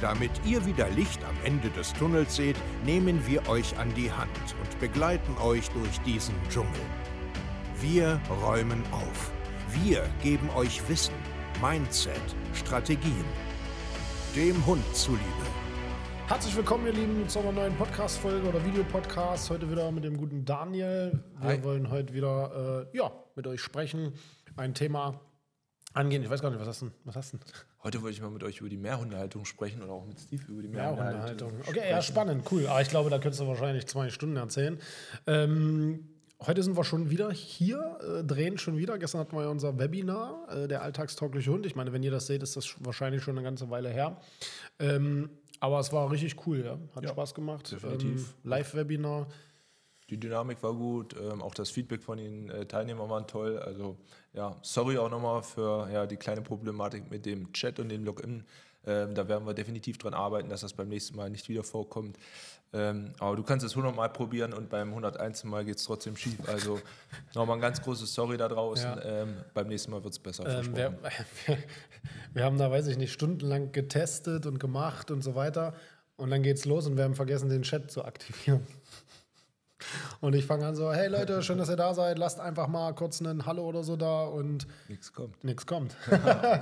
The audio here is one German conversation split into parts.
Damit ihr wieder Licht am Ende des Tunnels seht, nehmen wir euch an die Hand und begleiten euch durch diesen Dschungel. Wir räumen auf. Wir geben euch Wissen, Mindset, Strategien. Dem Hund zuliebe. Herzlich willkommen, ihr Lieben, zu einer neuen Podcast-Folge oder Videopodcast. Heute wieder mit dem guten Daniel. Wir Hi. wollen heute wieder äh, ja, mit euch sprechen. Ein Thema angehen. Ich weiß gar nicht, was hast du denn? Was hast du denn? Heute wollte ich mal mit euch über die Mehrhundehaltung sprechen oder auch mit Steve über die Ja, Mehrhundehaltung. Hundehaltung. Okay, ja, spannend, cool. Aber ich glaube, da könntest du wahrscheinlich zwei Stunden erzählen. Ähm, heute sind wir schon wieder hier, äh, drehen schon wieder. Gestern hatten wir ja unser Webinar, äh, der alltagstaugliche Hund. Ich meine, wenn ihr das seht, ist das wahrscheinlich schon eine ganze Weile her. Ähm, aber es war richtig cool, ja. Hat Ja, Spaß gemacht. definitiv. Ähm, Live-Webinar. Die Dynamik war gut, ähm, auch das Feedback von den äh, Teilnehmern war toll. Also ja, sorry auch nochmal für ja, die kleine Problematik mit dem Chat und dem Login. Ähm, da werden wir definitiv dran arbeiten, dass das beim nächsten Mal nicht wieder vorkommt. Ähm, aber du kannst es 100 Mal probieren und beim 101. Mal geht es trotzdem schief. Also nochmal ein ganz großes Sorry da draußen. Ja. Ähm, beim nächsten Mal wird es besser. Ähm, wir, wir haben da, weiß ich nicht, stundenlang getestet und gemacht und so weiter. Und dann geht's los und wir haben vergessen, den Chat zu aktivieren. Und ich fange an so, hey Leute, schön, dass ihr da seid. Lasst einfach mal kurz einen Hallo oder so da und Nichts kommt. nichts kommt.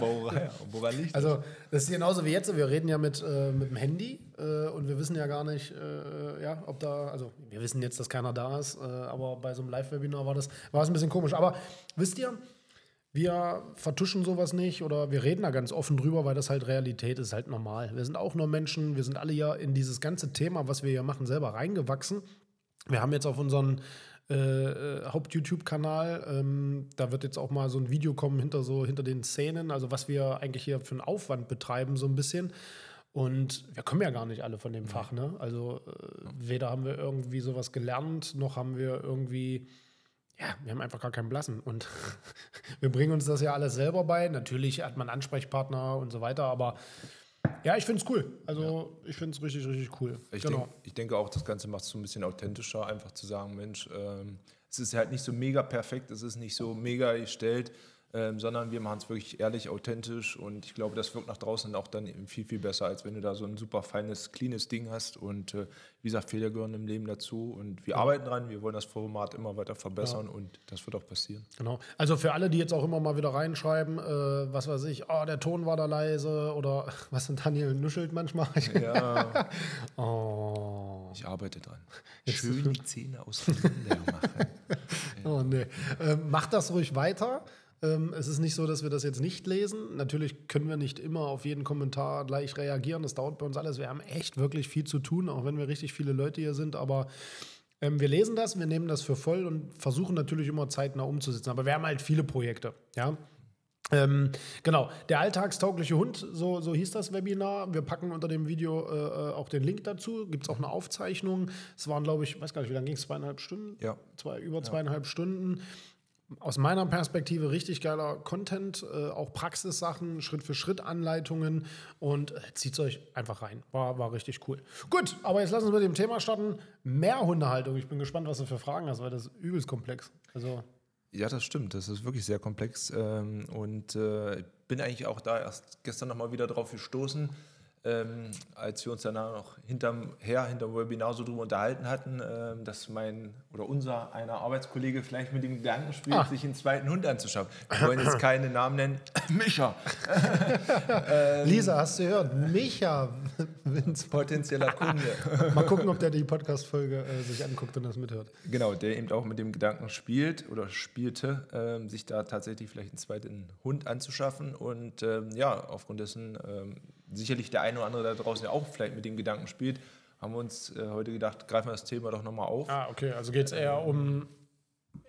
woran, woran liegt das? Also das ist genauso wie jetzt. Wir reden ja mit, äh, mit dem Handy äh, und wir wissen ja gar nicht, äh, ja, ob da, also wir wissen jetzt, dass keiner da ist, äh, aber bei so einem Live-Webinar war das, war das ein bisschen komisch. Aber wisst ihr, wir vertuschen sowas nicht oder wir reden da ganz offen drüber, weil das halt Realität ist, halt normal. Wir sind auch nur Menschen, wir sind alle ja in dieses ganze Thema, was wir hier machen, selber reingewachsen. Wir haben jetzt auf unseren äh, äh, Haupt-YouTube-Kanal, ähm, da wird jetzt auch mal so ein Video kommen hinter so hinter den Szenen, also was wir eigentlich hier für einen Aufwand betreiben, so ein bisschen. Und wir kommen ja gar nicht alle von dem Fach, ne? Also äh, weder haben wir irgendwie sowas gelernt, noch haben wir irgendwie, ja, wir haben einfach gar keinen Blassen. Und wir bringen uns das ja alles selber bei. Natürlich hat man Ansprechpartner und so weiter, aber ja, ich finde es cool. Also ich finde es richtig, richtig cool. Ich, genau. denk, ich denke auch, das Ganze macht es so ein bisschen authentischer, einfach zu sagen, Mensch, ähm, es ist halt nicht so mega perfekt, es ist nicht so mega gestellt, ähm, sondern wir machen es wirklich ehrlich, authentisch und ich glaube, das wirkt nach draußen auch dann eben viel, viel besser, als wenn du da so ein super feines, cleanes Ding hast und äh, wie gesagt, Fehler gehören im Leben dazu und wir arbeiten dran, wir wollen das Format immer weiter verbessern und das wird auch passieren. Genau. Also für alle, die jetzt auch immer mal wieder reinschreiben, äh, was weiß ich, oh, der Ton war da leise oder was denn Daniel nuschelt manchmal. Ja, oh. ich arbeite dran. Schön die Zähne auseinander machen. oh nee. Ähm, macht das ruhig weiter. Ähm, es ist nicht so, dass wir das jetzt nicht lesen. Natürlich können wir nicht immer auf jeden Kommentar gleich reagieren. Das dauert bei uns alles. Wir haben echt wirklich viel zu tun, auch wenn wir richtig viele Leute hier sind. Aber ähm, wir lesen das, wir nehmen das für voll und versuchen natürlich immer zeitnah umzusetzen. Aber wir haben halt viele Projekte. Ja. Ähm, genau, der alltagstaugliche Hund, so, so hieß das Webinar. Wir packen unter dem Video äh, äh, auch den Link dazu. Gibt es auch eine Aufzeichnung. Es waren, glaube ich, weiß gar nicht, wie lange ging es? Zweieinhalb Stunden? Ja. Zwei, über zweieinhalb Stunden. Aus meiner Perspektive richtig geiler Content, äh, auch Praxissachen, Schritt für Schritt Anleitungen und äh, zieht euch einfach rein. War, war richtig cool. Gut, aber jetzt lassen wir mit dem Thema starten. Mehrhundehaltung. Ich bin gespannt, was du für Fragen hast, weil das ist übelst komplex. Also, Ja, das stimmt. Das ist wirklich sehr komplex. Ähm, und äh, ich bin eigentlich auch da erst gestern nochmal wieder drauf gestoßen, ähm, als wir uns danach noch hinterm her, hinterm Webinar so drüber unterhalten hatten, ähm, dass mein oder unser einer Arbeitskollege vielleicht mit dem Gedanken spielt, Ah. sich einen zweiten Hund anzuschaffen. Wir wollen jetzt keine Namen nennen. Micha, Lisa, hast du gehört? Micha, Vince. potenzieller Kunde. Mal gucken, ob der die Podcast-Folge äh, sich anguckt und das mithört. Genau, der eben auch mit dem Gedanken spielt oder spielte, ähm, sich da tatsächlich vielleicht einen zweiten Hund anzuschaffen. Und ähm, ja, aufgrund dessen ähm, sicherlich der eine oder andere da draußen ja auch vielleicht mit dem Gedanken spielt, haben wir uns äh, heute gedacht, greifen wir das Thema doch nochmal auf. Ah, okay, also geht es eher um,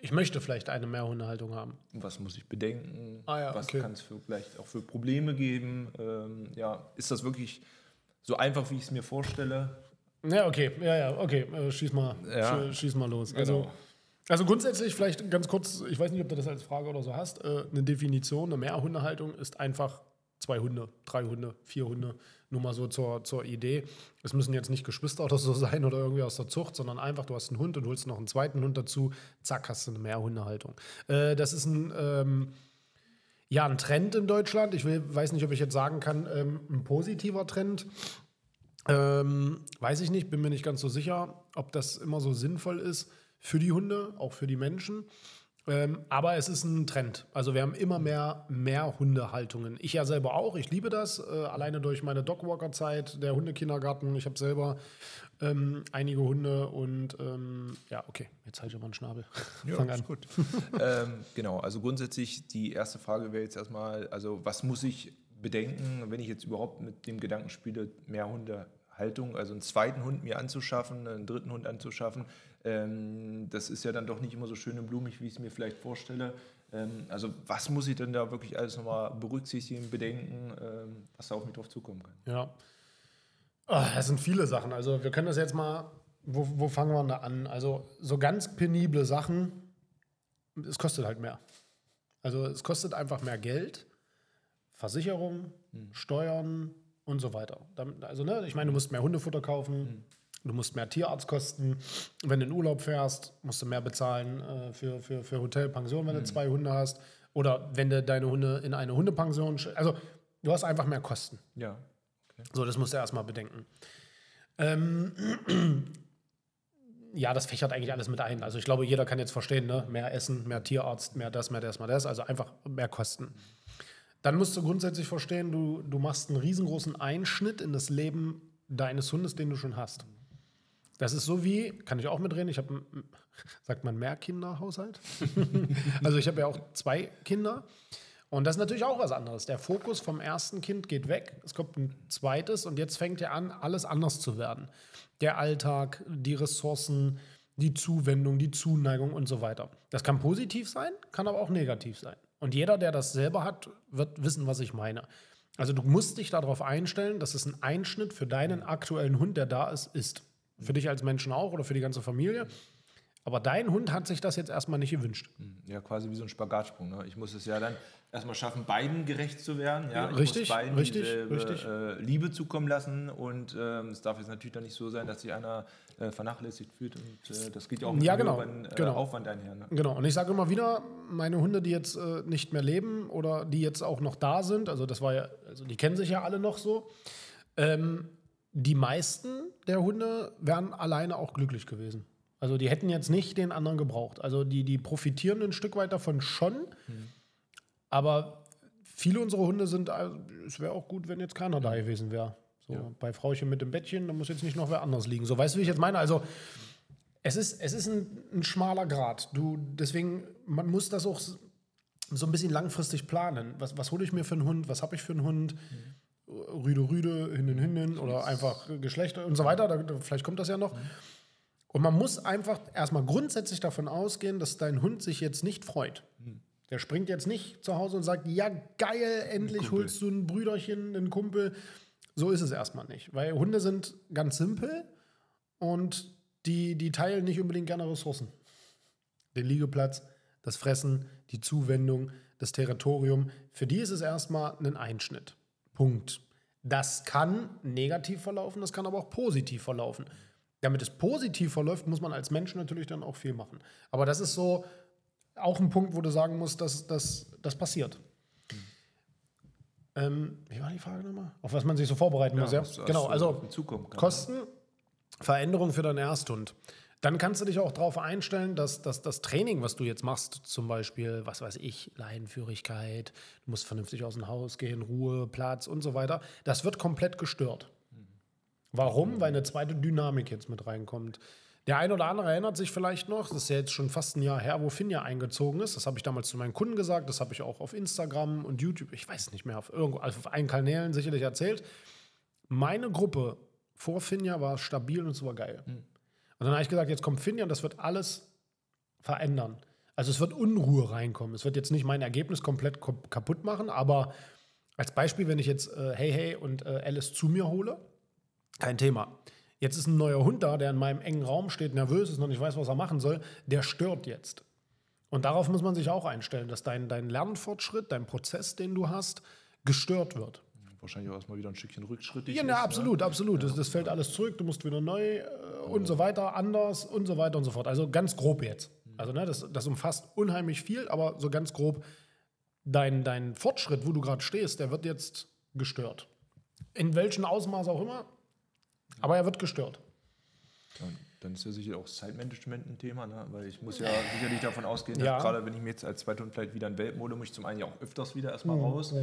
ich möchte vielleicht eine Mehrhundehaltung haben. Was muss ich bedenken? Ah ja, Was okay. kann es vielleicht auch für Probleme geben? Ähm, ja, ist das wirklich so einfach, wie ich es mir vorstelle? Ja, okay, ja, ja, okay, äh, schieß mal, Ja. schie- schieß mal los. Also, Genau. Also grundsätzlich vielleicht ganz kurz, ich weiß nicht, ob du das als Frage oder so hast, äh, eine Definition, eine Mehrhundehaltung ist einfach zwei Hunde, drei Hunde, vier Hunde, nur mal so zur, zur Idee. Es müssen jetzt nicht Geschwister oder so sein oder irgendwie aus der Zucht, sondern einfach, du hast einen Hund und holst noch einen zweiten Hund dazu, zack, hast du eine Mehrhundehaltung. Äh, das ist ein, ähm, ja, ein Trend in Deutschland. Ich will, weiß nicht, ob ich jetzt sagen kann, ähm, ein positiver Trend. Ähm, weiß ich nicht, bin mir nicht ganz so sicher, ob das immer so sinnvoll ist für die Hunde, auch für die Menschen. Ähm, aber es ist ein Trend. Also wir haben immer mehr, mehr Hundehaltungen. Ich ja selber auch. Ich liebe das. Äh, alleine durch meine Dogwalker-Zeit, der Hundekindergarten. Ich habe selber ähm, einige Hunde und ähm, ja, okay, jetzt halte ich aber einen Schnabel. Ja, Fang an. gut. ähm, genau, also grundsätzlich die erste Frage wäre jetzt erstmal, also was muss ich bedenken, wenn ich jetzt überhaupt mit dem Gedanken spiele, mehr Hundehaltung, also einen zweiten Hund mir anzuschaffen, einen dritten Hund anzuschaffen. Ähm, das ist ja dann doch nicht immer so schön und blumig, wie ich es mir vielleicht vorstelle. Ähm, also was muss ich denn da wirklich alles nochmal berücksichtigen, bedenken, ähm, was da auf mich drauf zukommen kann? Ja, oh, das sind viele Sachen. Also wir können das jetzt mal, wo, wo fangen wir da an? Also so ganz penible Sachen, es kostet halt mehr. Also es kostet einfach mehr Geld. Versicherung, hm. Steuern und so weiter. Also, ne, ich meine, du musst mehr Hundefutter kaufen, hm. Du musst mehr Tierarztkosten. Wenn du in Urlaub fährst, musst du mehr bezahlen äh, für, für, für Hotel, Pension, wenn hm. du zwei Hunde hast. Oder wenn du deine Hunde in eine Hundepension. Also, du hast einfach mehr Kosten. Ja. Okay. So, das musst du erstmal bedenken. Ähm, ja, das fächert eigentlich alles mit ein. Also ich glaube, jeder kann jetzt verstehen, ne? mehr Essen, mehr Tierarzt, mehr das, mehr das, mehr das. Also einfach mehr Kosten. Dann musst du grundsätzlich verstehen, du, du machst einen riesengroßen Einschnitt in das Leben deines Hundes, den du schon hast. Das ist so wie, kann ich auch mitreden, ich habe, sagt man, Mehrkinderhaushalt. also ich habe ja auch zwei Kinder. Und das ist natürlich auch was anderes. Der Fokus vom ersten Kind geht weg, es kommt ein zweites und jetzt fängt ja an, alles anders zu werden. Der Alltag, die Ressourcen, die Zuwendung, die Zuneigung und so weiter. Das kann positiv sein, kann aber auch negativ sein. Und jeder, der das selber hat, wird wissen, was ich meine. Also du musst dich darauf einstellen, dass es ein Einschnitt für deinen aktuellen Hund, der da ist, ist. Für dich als Menschen auch oder für die ganze Familie. Aber dein Hund hat sich das jetzt erstmal nicht gewünscht. Hm, ja, quasi wie so ein Spagatsprung. Ne? Ich muss es ja dann erstmal schaffen, beiden gerecht zu werden. Ja? Ich richtig, muss beiden richtig, richtig. Äh, Liebe zukommen lassen. Und ähm, es darf jetzt natürlich dann nicht so sein, dass sich einer äh, vernachlässigt fühlt. Und äh, das geht ja auch mit ja, genau, höheren, genau. Aufwand einher. Ne? Genau. Und ich sage immer wieder, meine Hunde, die jetzt äh, nicht mehr leben oder die jetzt auch noch da sind, also das war ja, also die kennen sich ja alle noch so. Ähm, die meisten der Hunde wären alleine auch glücklich gewesen. Also die hätten jetzt nicht den anderen gebraucht. Also die, die profitieren ein Stück weit davon schon. Mhm. Aber viele unserer Hunde sind, also, es wäre auch gut, wenn jetzt keiner da gewesen wäre. So ja. bei Frauchen mit dem Bettchen, da muss jetzt nicht noch wer anders liegen. So weißt du, wie ich jetzt meine? Also es ist, es ist ein, ein schmaler Grad. Du, deswegen, man muss das auch so ein bisschen langfristig planen. Was, was hole ich mir für einen Hund? Was habe ich für einen Hund? Mhm. Rüde, Rüde, Hündin, Hündin oder einfach Geschlechter und so weiter. Da, vielleicht kommt das ja noch. Mhm. Und man muss einfach erstmal grundsätzlich davon ausgehen, dass dein Hund sich jetzt nicht freut. Hm. Der springt jetzt nicht zu Hause und sagt, ja geil, endlich holst du ein Brüderchen, einen Kumpel. So ist es erstmal nicht. Weil Hunde sind ganz simpel und die, die teilen nicht unbedingt gerne Ressourcen. Den Liegeplatz, das Fressen, die Zuwendung, das Territorium. Für die ist es erstmal ein Einschnitt. Punkt. Das kann negativ verlaufen, das kann aber auch positiv verlaufen. Damit es positiv verläuft, muss man als Mensch natürlich dann auch viel machen. Aber das ist so auch ein Punkt, wo du sagen musst, dass, dass das passiert. Mhm. Ähm, wie war die Frage nochmal? Auf was man sich so vorbereiten ja, muss, ja? Was, genau, also Kosten, Veränderung für deinen Ersthund. Dann kannst du dich auch darauf einstellen, dass, dass das Training, was du jetzt machst, zum Beispiel, was weiß ich, Leinenführigkeit, du musst vernünftig aus dem Haus gehen, Ruhe, Platz und so weiter, das wird komplett gestört. Warum? Weil eine zweite Dynamik jetzt mit reinkommt. Der eine oder andere erinnert sich vielleicht noch, das ist ja jetzt schon fast ein Jahr her, wo Finja eingezogen ist. Das habe ich damals zu meinen Kunden gesagt, das habe ich auch auf Instagram und YouTube, ich weiß nicht mehr, auf irgendwo, also auf allen Kanälen sicherlich erzählt. Meine Gruppe vor Finja war stabil und es war geil. Mhm. Und dann habe ich gesagt, jetzt kommt Finja und das wird alles verändern. Also es wird Unruhe reinkommen. Es wird jetzt nicht mein Ergebnis komplett kaputt machen, aber als Beispiel, wenn ich jetzt äh, Hey Hey und äh, Alice zu mir hole, kein Thema. Jetzt ist ein neuer Hund da, der in meinem engen Raum steht, nervös ist, noch nicht weiß, was er machen soll. Der stört jetzt. Und darauf muss man sich auch einstellen, dass dein, dein Lernfortschritt, dein Prozess, den du hast, gestört wird. Wahrscheinlich auch erstmal wieder ein Stückchen rückschrittig. Ja, ist, na, absolut, absolut. Das, das fällt alles zurück, du musst wieder neu äh, und so weiter, anders und so weiter und so fort. Also ganz grob jetzt. Also ne, das, das umfasst unheimlich viel, aber so ganz grob, dein, dein Fortschritt, wo du gerade stehst, der wird jetzt gestört. In welchem Ausmaß auch immer, aber er wird gestört. Ja, dann ist ja sicher auch Zeitmanagement ein Thema, ne? weil ich muss ja sicherlich davon ausgehen, Ja. dass gerade wenn ich mir jetzt als Zweithund vielleicht wieder in Welpen hole, muss ich zum einen ja auch öfters wieder erstmal raus.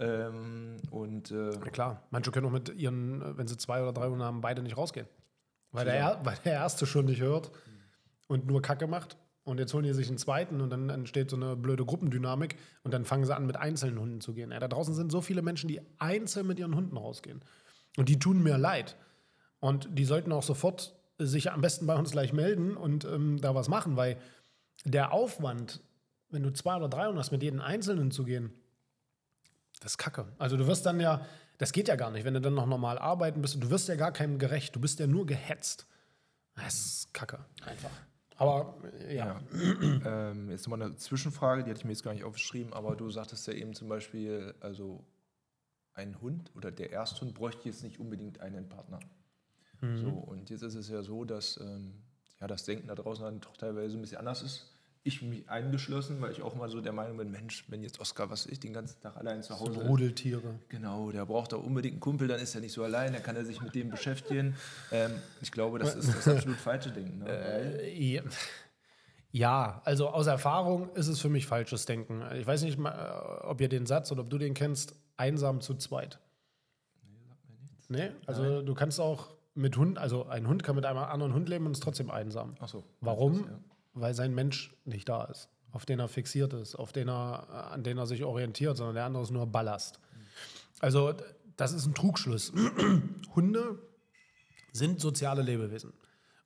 Ähm, und äh, Ja klar, manche können auch mit ihren, wenn sie zwei oder drei Hunde haben, beide nicht rausgehen. Weil der, Er- weil der erste schon nicht hört und nur Kacke macht. Und jetzt holen die sich einen zweiten und dann entsteht so eine blöde Gruppendynamik und dann fangen sie an, mit einzelnen Hunden zu gehen. Ja, da draußen sind so viele Menschen, die einzeln mit ihren Hunden rausgehen. Und die tun mir leid. Und die sollten auch sofort sich am besten bei uns gleich melden und ähm, da was machen, weil der Aufwand, wenn du zwei oder drei Hunde hast, mit jedem Einzelnen zu gehen, das ist kacke. Also du wirst dann ja, das geht ja gar nicht, wenn du dann noch normal arbeiten bist, du wirst ja gar keinem gerecht, du bist ja nur gehetzt. Das ist kacke, einfach. Aber äh, ja, Ja. ähm, jetzt nochmal eine Zwischenfrage, die hatte ich mir jetzt gar nicht aufgeschrieben, aber du sagtest ja eben zum Beispiel, also ein Hund oder der Ersthund bräuchte jetzt nicht unbedingt einen Partner. So, und jetzt ist es ja so, dass ähm, ja, das Denken da draußen dann doch teilweise ein bisschen anders ist. Ich mich eingeschlossen, weil ich auch mal so der Meinung bin, Mensch, wenn jetzt Oskar, was ich, den ganzen Tag allein zu Hause Rudeltiere. Genau, der braucht auch unbedingt einen Kumpel, dann ist er nicht so allein, dann kann er sich mit dem beschäftigen. Ähm, ich glaube, das ist das absolut falsche Denken. Ne? Äh, Ja. Ja, also aus Erfahrung ist es für mich falsches Denken. Ich weiß nicht, mal, äh, ob ihr den Satz oder ob du den kennst, einsam zu zweit. Nee, also du kannst auch mit Hund, also ein Hund kann mit einem anderen Hund leben und ist trotzdem einsam. ach so. Warum? Ja. Weil sein Mensch nicht da ist, auf den er fixiert ist, auf den er, an den er sich orientiert, sondern der andere ist nur Ballast. Also das ist ein Trugschluss. Hunde sind soziale Lebewesen.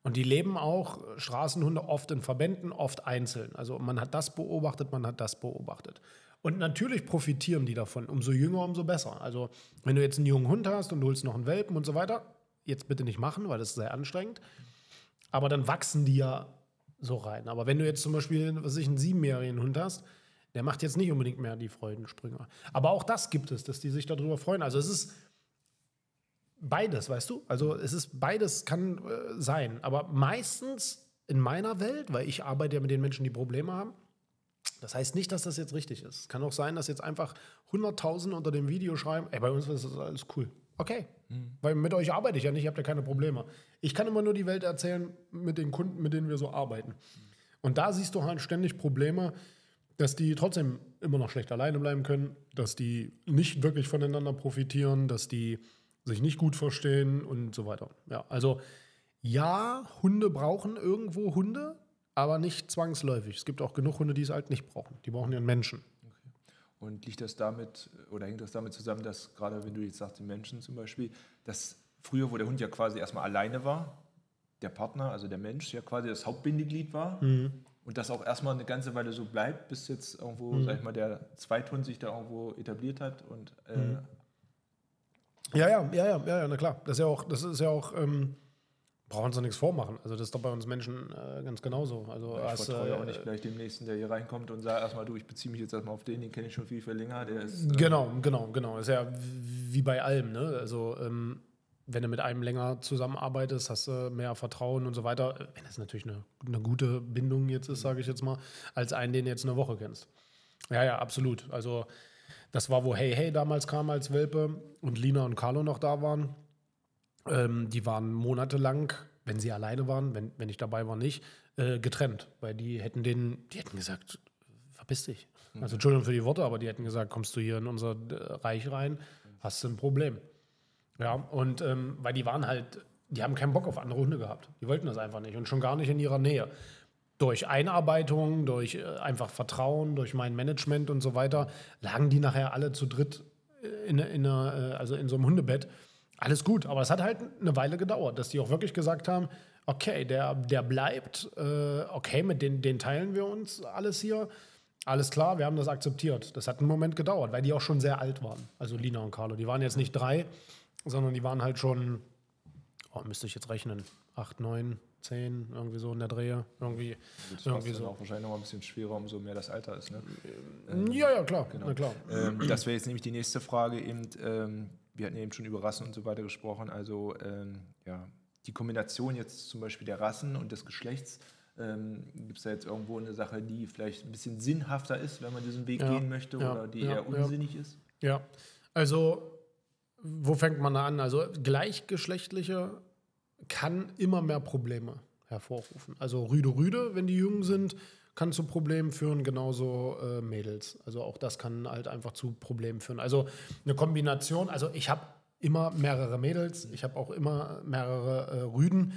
Und die leben auch, Straßenhunde, oft in Verbänden, oft einzeln. Also man hat das beobachtet, man hat das beobachtet. Und natürlich profitieren die davon. Umso jünger, umso besser. Also wenn du jetzt einen jungen Hund hast und du holst noch einen Welpen und so weiter, jetzt bitte nicht machen, weil das ist sehr anstrengend. Aber dann wachsen die ja so rein. Aber wenn du jetzt zum Beispiel, was ich, einen siebenjährigen Hund hast, der macht jetzt nicht unbedingt mehr die Freudensprünge. Aber auch das gibt es, dass die sich darüber freuen. Also es ist beides, weißt du? Also es ist beides kann äh, sein. Aber meistens in meiner Welt, weil ich arbeite ja mit den Menschen, die Probleme haben, das heißt nicht, dass das jetzt richtig ist. Es kann auch sein, dass jetzt einfach Hunderttausende unter dem Video schreiben, ey, bei uns ist das alles cool. Okay, weil mit euch arbeite ich ja nicht, ihr habt ja keine Probleme. Ich kann immer nur die Welt erzählen mit den Kunden, mit denen wir so arbeiten. Und da siehst du halt ständig Probleme, dass die trotzdem immer noch schlecht alleine bleiben können, dass die nicht wirklich voneinander profitieren, dass die sich nicht gut verstehen und so weiter. Ja, also ja, Hunde brauchen irgendwo Hunde, aber nicht zwangsläufig. Es gibt auch genug Hunde, die es halt nicht brauchen. Die brauchen ihren Menschen. Und liegt das damit, oder hängt das damit zusammen, dass gerade wenn du jetzt sagst, die Menschen zum Beispiel, dass früher, wo der Hund ja quasi erstmal alleine war, der Partner, also der Mensch, ja quasi das Hauptbindeglied war und das auch erstmal eine ganze Weile so bleibt, bis jetzt irgendwo, sag ich mal, der Zweithund sich da irgendwo etabliert hat und äh, Ja, ja, ja, ja, ja, ja, na klar. Das ist ja auch, das ist ja auch, ähm, brauchen uns doch nichts vormachen. Also das ist doch bei uns Menschen äh, ganz genauso. Also ich hast, vertraue ja auch äh, nicht gleich dem Nächsten, der hier reinkommt und sagt erstmal, du, ich beziehe mich jetzt erstmal auf den, den kenne ich schon viel, viel länger, der ist... äh, Genau, genau, genau. Ist ja wie bei allem, ne? Also, ähm, wenn du mit einem länger zusammenarbeitest, hast du mehr Vertrauen und so weiter. Wenn das natürlich eine, eine gute Bindung jetzt ist, sage ich jetzt mal, als einen, den du jetzt eine Woche kennst. Ja, ja, absolut. Also, das war, wo Hey Hey damals kam als Welpe und Lina und Carlo noch da waren. Ähm, die waren monatelang, wenn sie alleine waren, wenn, wenn ich dabei war, nicht, äh, getrennt. Weil die hätten den, die hätten gesagt, verpiss dich. Also Entschuldigung für die Worte, aber die hätten gesagt, kommst du hier in unser äh, Reich rein, hast du ein Problem. Ja, und ähm, weil die waren halt, die haben keinen Bock auf andere Hunde gehabt. Die wollten das einfach nicht und schon gar nicht in ihrer Nähe. Durch Einarbeitung, durch äh, einfach Vertrauen, durch mein Management und so weiter, lagen die nachher alle zu dritt äh, in, in, einer, äh, also in so einem Hundebett. Alles gut, aber es hat halt eine Weile gedauert, dass die auch wirklich gesagt haben, okay, der, der bleibt, äh, okay, mit den, den teilen wir uns alles hier. Alles klar, wir haben das akzeptiert. Das hat einen Moment gedauert, weil die auch schon sehr alt waren. Also Lina und Carlo. Die waren jetzt nicht drei, sondern die waren halt schon oh, müsste ich jetzt rechnen, acht, neun, zehn, irgendwie so in der Drehe. Irgendwie, Das irgendwie ist so. auch wahrscheinlich noch ein bisschen schwerer, umso mehr das Alter ist. Ne? Ja, ja, klar, na klar. Ähm, das wäre jetzt nämlich die nächste Frage. Eben, ähm, wir hatten eben schon über Rassen und so weiter gesprochen. Also ähm, ja, die Kombination jetzt zum Beispiel der Rassen und des Geschlechts. Ähm, Gibt es da jetzt irgendwo eine Sache, die vielleicht ein bisschen sinnhafter ist, wenn man diesen Weg Ja, gehen möchte ja, oder die ja, eher unsinnig ist? Ja, also wo fängt man da an? Also gleichgeschlechtliche kann immer mehr Probleme hervorrufen. Also Rüde Rüde, wenn die jung sind, kann zu Problemen führen, genauso äh, Mädels. Also auch das kann halt einfach zu Problemen führen. Also eine Kombination, also ich habe immer mehrere Mädels, ich habe auch immer mehrere äh, Rüden.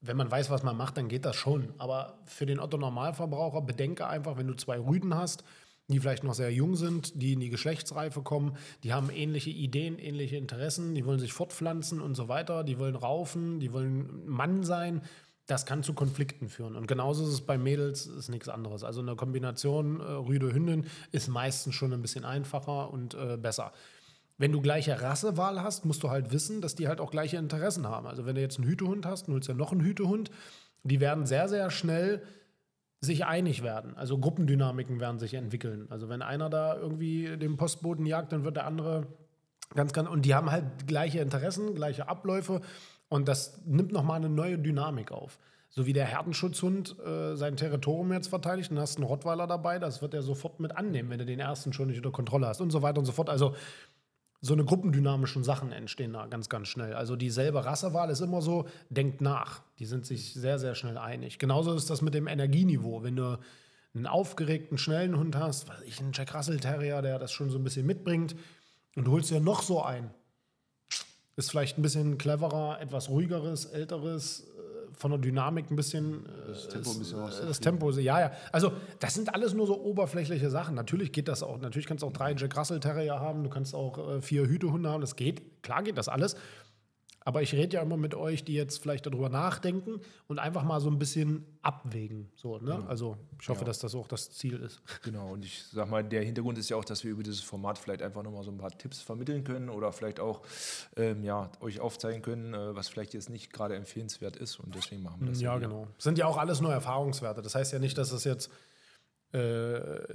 Wenn man weiß, was man macht, dann geht das schon. Aber für den Otto-Normalverbraucher bedenke einfach, wenn du zwei Rüden hast, die vielleicht noch sehr jung sind, die in die Geschlechtsreife kommen, die haben ähnliche Ideen, ähnliche Interessen, die wollen sich fortpflanzen und so weiter, die wollen raufen, die wollen Mann sein. Das kann zu Konflikten führen. Und genauso ist es bei Mädels, ist nichts anderes. Also eine Kombination äh, Rüde-Hündin ist meistens schon ein bisschen einfacher und äh, besser. Wenn du gleiche Rassewahl hast, musst du halt wissen, dass die halt auch gleiche Interessen haben. Also wenn du jetzt einen Hütehund hast, und du willst ja noch einen Hütehund, die werden sehr, sehr schnell sich einig werden. Also Gruppendynamiken werden sich entwickeln. Also wenn einer da irgendwie den Postboten jagt, dann wird der andere ganz, ganz, und die haben halt gleiche Interessen, gleiche Abläufe und das nimmt nochmal eine neue Dynamik auf. So wie der Herdenschutzhund äh, sein Territorium jetzt verteidigt, dann hast einen Rottweiler dabei, das wird er sofort mit annehmen, wenn du den ersten schon nicht unter Kontrolle hast und so weiter und so fort. Also so eine gruppendynamischen Sachen entstehen da ganz, ganz schnell. Also dieselbe Rassewahl ist immer so, denkt nach. Die sind sich sehr, sehr schnell einig. Genauso ist das mit dem Energieniveau. Wenn du einen aufgeregten, schnellen Hund hast, weiß ich, einen Jack Russell Terrier, der das schon so ein bisschen mitbringt, und du holst dir noch so ein, ist vielleicht ein bisschen cleverer, etwas ruhigeres, älteres, äh, von der Dynamik ein bisschen. äh, Das Tempo ein bisschen äh, rauszukriegen. Das Tempo, ja, ja. Also, das sind alles nur so oberflächliche Sachen. Natürlich geht das auch. Natürlich kannst du auch drei Jack Russell Terrier haben, du kannst auch äh, vier Hütehunde haben. Das geht. Klar geht das alles. Aber ich rede ja immer mit euch, die jetzt vielleicht darüber nachdenken und einfach mal so ein bisschen abwägen. So, ne? Also, ich hoffe, Ja. dass das auch das Ziel ist. Genau, und ich sag mal, der Hintergrund ist ja auch, dass wir über dieses Format vielleicht einfach nochmal so ein paar Tipps vermitteln können oder vielleicht auch ähm, ja, euch aufzeigen können, äh, was vielleicht jetzt nicht gerade empfehlenswert ist und deswegen machen wir das. Ja, hier. genau. Sind ja auch alles nur Erfahrungswerte. Das heißt ja nicht, dass es jetzt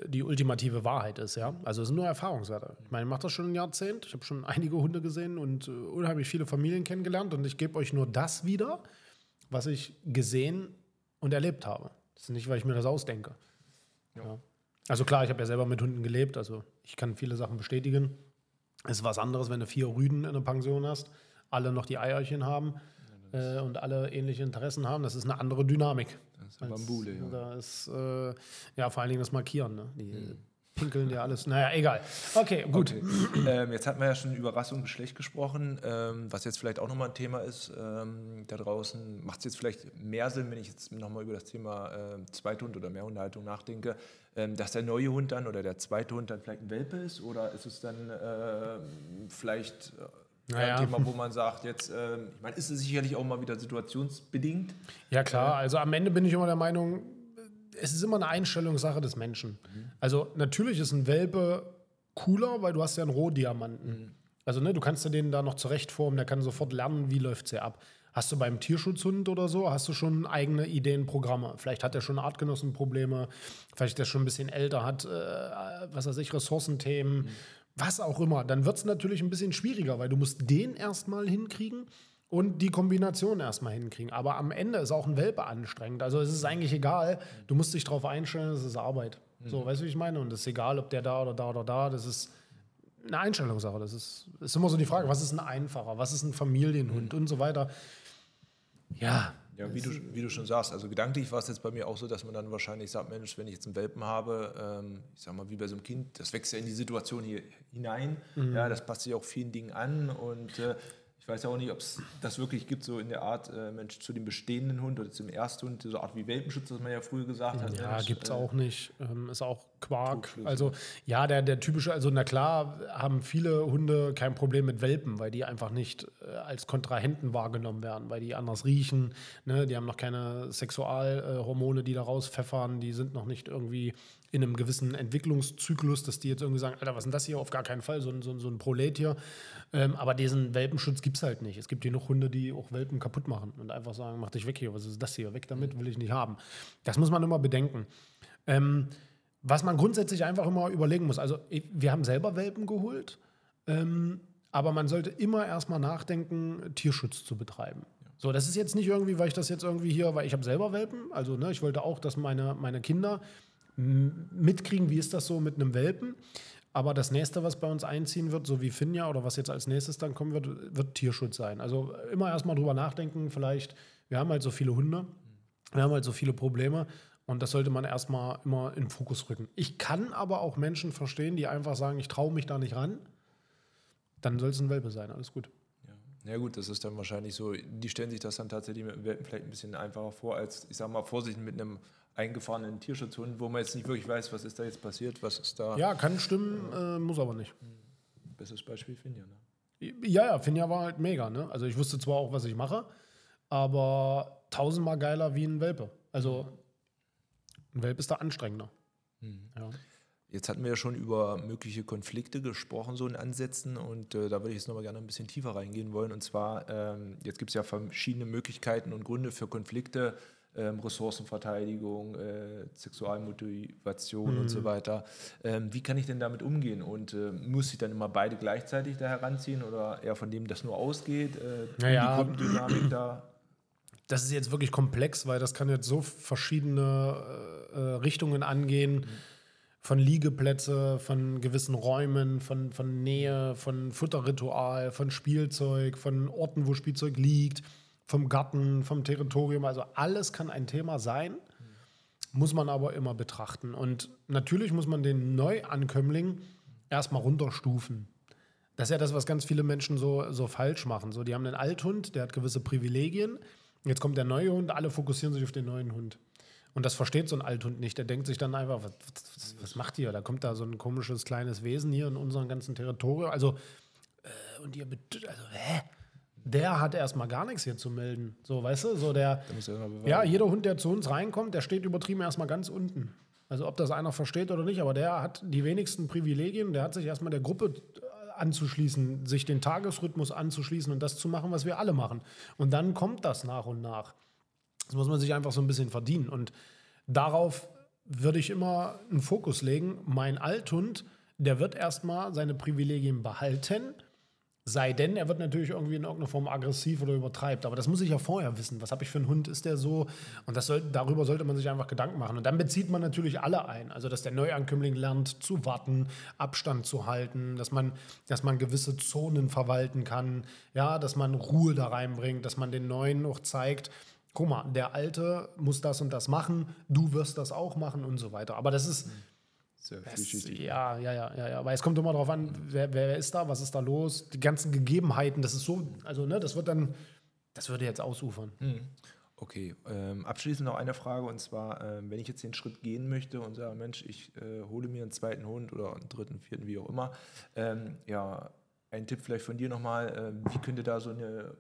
die ultimative Wahrheit ist, ja. Also es sind nur Erfahrungswerte. Ich meine, ich mache das schon ein Jahrzehnt. Ich habe schon einige Hunde gesehen und äh, unheimlich viele Familien kennengelernt und ich gebe euch nur das wieder, was ich gesehen und erlebt habe. Das ist nicht, weil ich mir das ausdenke. Ja. Also klar, ich habe ja selber mit Hunden gelebt, also ich kann viele Sachen bestätigen. Es ist was anderes, wenn du vier Rüden in der Pension hast, alle noch die Eierchen haben äh, und alle ähnliche Interessen haben. Das ist eine andere Dynamik. Das ist eine Bambule, ja. Da ist, äh, ja, vor allen Dingen das Markieren. Ne? Die pinkeln dir alles. Naja, egal. Okay, gut. Okay. ähm, jetzt hatten wir ja schon über Rasse und Geschlecht gesprochen, ähm, was jetzt vielleicht auch nochmal ein Thema ist ähm, da draußen. Macht es jetzt vielleicht mehr Sinn, wenn ich jetzt nochmal über das Thema ähm, Zweithund oder Mehrhundehaltung nachdenke, ähm, dass der neue Hund dann oder der zweite Hund dann vielleicht ein Welpe ist? Oder ist es dann ähm, vielleicht äh, Naja. ein Thema, wo man sagt, jetzt, ähm, ich meine, ist es sicherlich auch mal wieder situationsbedingt? Ja, klar. Also am Ende bin ich immer der Meinung, es ist immer eine Einstellungssache des Menschen. Also natürlich ist ein Welpe cooler, weil du hast ja einen Rohdiamanten. Also ne, du kannst dir den da noch zurechtformen, der kann sofort lernen, wie läuft es hier ab. Hast du beim Tierschutzhund oder so, hast du schon eigene Ideen, Programme. Vielleicht hat er schon Artgenossenprobleme, vielleicht ist er schon ein bisschen älter, hat, äh, was weiß ich, Ressourcenthemen, was auch immer. Dann wird es natürlich ein bisschen schwieriger, weil du musst den erstmal hinkriegen und die Kombination erstmal hinkriegen. Aber am Ende ist auch ein Welpe anstrengend. Also es ist eigentlich egal. Du musst dich darauf einstellen, es ist Arbeit. So, weißt du, wie ich meine? Und es ist egal, ob der da oder da oder da. Das ist eine Einstellungssache. Das ist, ist immer so die Frage, was ist ein einfacher, was ist ein Familienhund und so weiter. Ja, Ja, wie du, wie du schon sagst, also gedanklich war es jetzt bei mir auch so, dass man dann wahrscheinlich sagt, Mensch, wenn ich jetzt einen Welpen habe, ähm, ich sag mal, wie bei so einem Kind, das wächst ja in die Situation hier hinein, ja, das passt sich auch vielen Dingen an und äh, ich weiß ja auch nicht, ob es das wirklich gibt, so in der Art, äh, Mensch, zu dem bestehenden Hund oder zum Ersthund, so Art wie Welpenschutz, was man ja früher gesagt hat. Ja, Mensch, gibt es äh, auch nicht. Ähm, ist auch Quark. Also, ja, der, der typische, also na klar, haben viele Hunde kein Problem mit Welpen, weil die einfach nicht äh, als Kontrahenten wahrgenommen werden, weil die anders riechen. Ne? Die haben noch keine Sexualhormone, die da rauspfeffern. Die sind noch nicht irgendwie in einem gewissen Entwicklungszyklus, dass die jetzt irgendwie sagen, Alter, was ist denn das hier? Auf gar keinen Fall, so ein, so ein, so ein Prolet hier. Ähm, aber diesen Welpenschutz gibt es halt nicht. Es gibt hier noch Hunde, die auch Welpen kaputt machen und einfach sagen, mach dich weg hier, was ist das hier? Weg damit, will ich nicht haben. Das muss man immer bedenken. Ähm, was man grundsätzlich einfach immer überlegen muss, also wir haben selber Welpen geholt, ähm, aber man sollte immer erstmal nachdenken, Tierschutz zu betreiben. So, das ist jetzt nicht irgendwie, weil ich das jetzt irgendwie hier, weil ich habe selber Welpen, also ne, ich wollte auch, dass meine, meine Kinder mitkriegen, wie ist das so mit einem Welpen. Aber das nächste, was bei uns einziehen wird, so wie Finja oder was jetzt als nächstes dann kommen wird, wird Tierschutz sein. Also immer erstmal drüber nachdenken, vielleicht, wir haben halt so viele Hunde, wir haben halt so viele Probleme und das sollte man erstmal immer in den Fokus rücken. Ich kann aber auch Menschen verstehen, die einfach sagen, ich traue mich da nicht ran. Dann soll es ein Welpe sein, alles gut. Ja gut, das ist dann wahrscheinlich so, die stellen sich das dann tatsächlich mit dem Welpen vielleicht ein bisschen einfacher vor, als, ich sag mal, vorsichtig mit einem eingefahrenen Tierschutzhund, wo man jetzt nicht wirklich weiß, was ist da jetzt passiert, was ist da. Ja, kann stimmen, äh, muss aber nicht. Bestes Beispiel Finja, ne? Ja, ja, Finja war halt mega, ne? Also ich wusste zwar auch, was ich mache, aber tausendmal geiler wie ein Welpe. Also ein Welpe ist da anstrengender. Mhm. Ja. Jetzt hatten wir ja schon über mögliche Konflikte gesprochen, so in Ansätzen, und äh, da würde ich jetzt nochmal gerne ein bisschen tiefer reingehen wollen. Und zwar, ähm, jetzt gibt es ja verschiedene Möglichkeiten und Gründe für Konflikte ähm, Ressourcenverteidigung, äh, Sexualmotivation mhm. und so mhm. weiter. Ähm, wie kann ich denn damit umgehen? Und äh, muss ich dann immer beide gleichzeitig da heranziehen oder eher von dem das nur ausgeht? Äh, naja, die Gruppendynamik da? Das ist jetzt wirklich komplex, weil das kann jetzt so verschiedene äh, äh, Richtungen angehen. Mhm. Von Liegeplätze, von gewissen Räumen, von, von Nähe, von Futterritual, von Spielzeug, von Orten, wo Spielzeug liegt vom Garten, vom Territorium. Also alles kann ein Thema sein, muss man aber immer betrachten. Und natürlich muss man den Neuankömmling erstmal runterstufen. Das ist ja das, was ganz viele Menschen so, so falsch machen. So, die haben einen Althund, der hat gewisse Privilegien. Jetzt kommt der neue Hund, alle fokussieren sich auf den neuen Hund. Und das versteht so ein Althund nicht. Der denkt sich dann einfach, was, was, was macht ihr? Da kommt da so ein komisches kleines Wesen hier in unserem ganzen Territorium. Also, äh, und ihr, also, hä? Der hat erstmal gar nichts hier zu melden. So, weißt du, so der. ja, jeder Hund, der zu uns reinkommt, der steht übertrieben erstmal ganz unten. Also ob das einer versteht oder nicht, aber der hat die wenigsten Privilegien, der hat sich erstmal der Gruppe äh, anzuschließen, sich den Tagesrhythmus anzuschließen und das zu machen, was wir alle machen. Und dann kommt das nach und nach. Das muss man sich einfach so ein bisschen verdienen. Und darauf würde ich immer einen Fokus legen. Mein Althund, der wird erstmal seine Privilegien behalten Sei denn, er wird natürlich irgendwie in irgendeiner Form aggressiv oder übertreibt. Aber das muss ich ja vorher wissen. Was habe ich für einen Hund? Ist der so? Und das soll, darüber sollte man sich einfach Gedanken machen. Und dann bezieht man natürlich alle ein. Also, dass der Neuankömmling lernt zu warten, Abstand zu halten, dass man, dass man gewisse Zonen verwalten kann, ja, dass man Ruhe da reinbringt, dass man den Neuen noch zeigt, guck mal, der Alte muss das und das machen, du wirst das auch machen und so weiter. Aber das ist. Sehr. Ja, ja, ja, ja, ja. Weil es kommt immer darauf an, wer, wer ist da, was ist da los, die ganzen Gegebenheiten, das ist so, also ne, das wird dann, das würde jetzt ausufern. Mhm. Okay, ähm, abschließend noch eine Frage und zwar, ähm, wenn ich jetzt den Schritt gehen möchte und sage, Mensch, ich äh, hole mir einen zweiten Hund oder einen dritten, vierten, wie auch immer, ähm, ja, ein Tipp vielleicht von dir nochmal, äh, wie könnte da so eine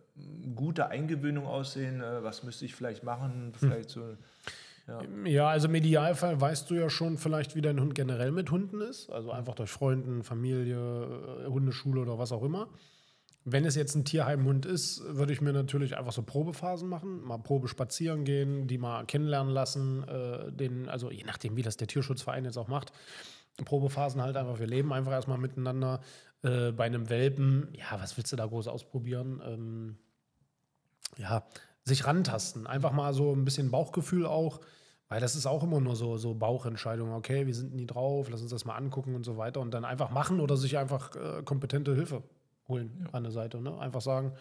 gute Eingewöhnung aussehen? Äh, was müsste ich vielleicht machen? Vielleicht hm. so ja. ja, also im Idealfall weißt du ja schon vielleicht, wie dein Hund generell mit Hunden ist. Also einfach durch Freunden, Familie, äh, Hundeschule oder was auch immer. Wenn es jetzt ein Tierheimhund ist, würde ich mir natürlich einfach so Probephasen machen, mal Probe spazieren gehen, die mal kennenlernen lassen, äh, den, also je nachdem, wie das der Tierschutzverein jetzt auch macht. Probephasen halt einfach, wir leben einfach erstmal miteinander. Äh, bei einem Welpen, ja, was willst du da groß ausprobieren? Ähm, ja, sich rantasten. Einfach mal so ein bisschen Bauchgefühl auch, weil das ist auch immer nur so, so Bauchentscheidung. Okay, wie sind die drauf? Lass uns das mal angucken und so weiter. Und dann einfach machen oder sich einfach äh, kompetente Hilfe holen ja. an der Seite. Ne? Einfach sagen,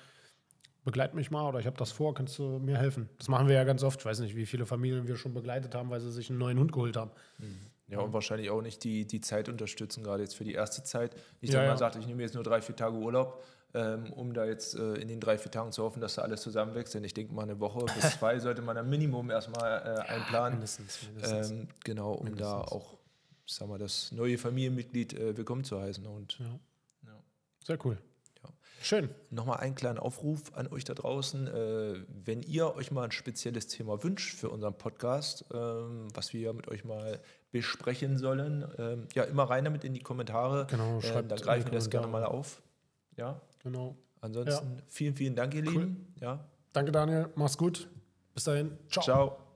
begleit mich mal oder ich habe das vor, kannst du mir helfen? Das machen wir ja ganz oft. Ich weiß nicht, wie viele Familien wir schon begleitet haben, weil sie sich einen neuen Hund geholt haben. Mhm. Ja, und wahrscheinlich auch nicht die, die Zeit unterstützen, gerade jetzt für die erste Zeit. Nicht, dass ja, man ja. sagt, ich nehme jetzt nur drei, vier Tage Urlaub, ähm, um da jetzt äh, in den drei, vier Tagen zu hoffen, dass da alles zusammenwächst. Denn ich denke mal, eine Woche bis zwei sollte man am Minimum erstmal äh, einplanen. Ja, mindestens, mindestens. Ähm, genau, um mindestens. da auch, sag mal, das neue Familienmitglied äh, willkommen zu heißen. Und, ja. Ja. Sehr cool. Schön. Nochmal einen kleinen Aufruf an euch da draußen. Äh, wenn ihr euch mal ein spezielles Thema wünscht für unseren Podcast, ähm, was wir mit euch mal besprechen sollen, ähm, ja, immer rein damit in die Kommentare. Genau, ähm, schreibt äh, Da greifen wir das gerne mal auf. Ja. Genau. Ansonsten ja. vielen, vielen Dank, ihr cool. Lieben. Ja. Danke, Daniel. Mach's gut. Bis dahin. Ciao. Ciao.